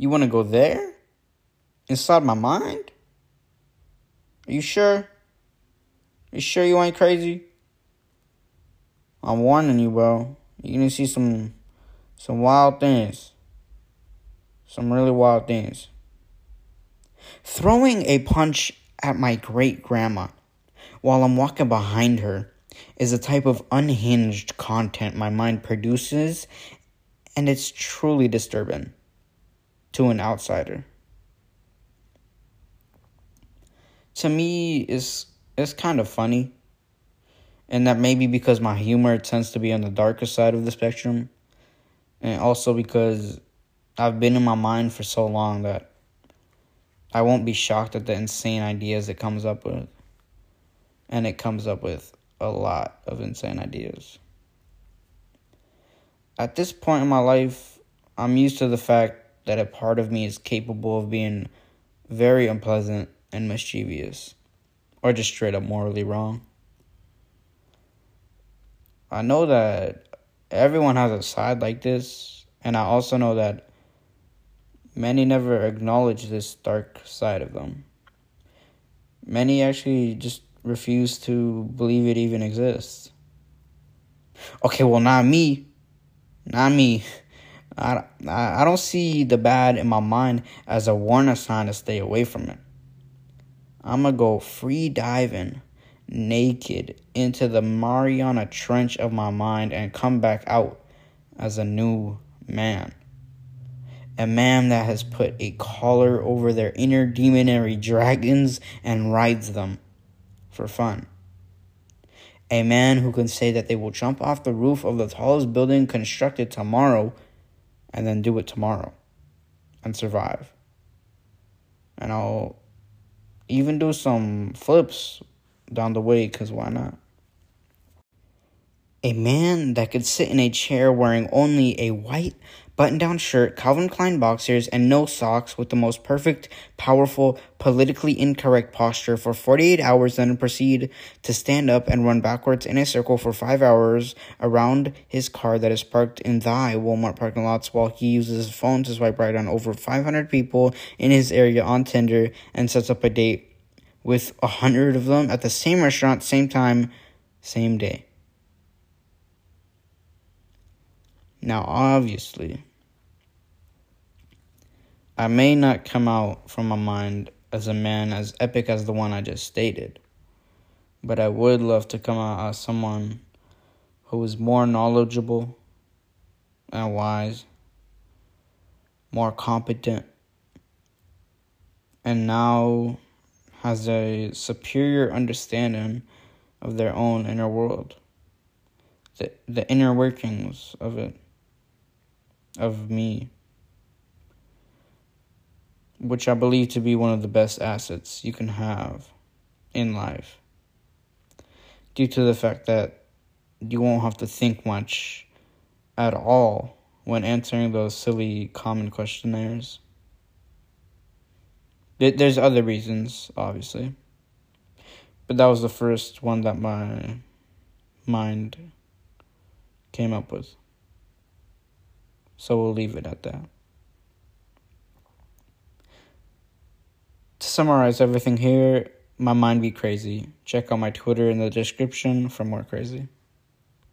You want to go there? Inside my mind? Are you sure? You sure you ain't crazy? I'm warning you, bro. You're gonna see some some wild things. Some really wild things. Throwing a punch at my great grandma while I'm walking behind her is a type of unhinged content my mind produces, and it's truly disturbing to an outsider. To me, it's, it's kind of funny, and that maybe because my humor tends to be on the darker side of the spectrum, and also because I've been in my mind for so long that I won't be shocked at the insane ideas it comes up with. And it comes up with a lot of insane ideas. At this point in my life, I'm used to the fact that a part of me is capable of being very unpleasant and mischievous, or just straight up morally wrong. I know that everyone has a side like this, and I also know that many never acknowledge this dark side of them. Many actually just refuse to believe it even exists. Okay, well, not me. Not me. I, I, don't see the bad in my mind as a warning sign to stay away from it. I'm gonna go free diving naked into the Mariana Trench of my mind and come back out as a new man. A man that has put a collar over their inner demonary dragons and rides them for fun. A man who can say that they will jump off the roof of the tallest building constructed tomorrow and then do it tomorrow and survive. And I'll even do some flips down the way because why not? A man that could sit in a chair wearing only a white button down shirt, Calvin Klein boxers, and no socks with the most perfect, powerful, politically incorrect posture for 48 hours, then proceed to stand up and run backwards in a circle for 5 hours around his car that is parked in thy Walmart parking lots while he uses his phone to swipe right on over 500 people in his area on Tinder and sets up a date with a hundred of them at the same restaurant, same time, same day. Now, obviously, I may not come out from my mind as a man as epic as the one I just stated, but I would love to come out as someone who is more knowledgeable and wise, more competent, and now has a superior understanding of their own inner world, the, the inner workings of it, of me which I believe to be one of the best assets you can have in life. Due to the fact that you won't have to think much at all when answering those silly common questionnaires. There's other reasons, obviously. But that was the first one that my mind came up with. So we'll leave it at that. Summarize everything here, my mind be crazy. Check out my Twitter in the description for more crazy.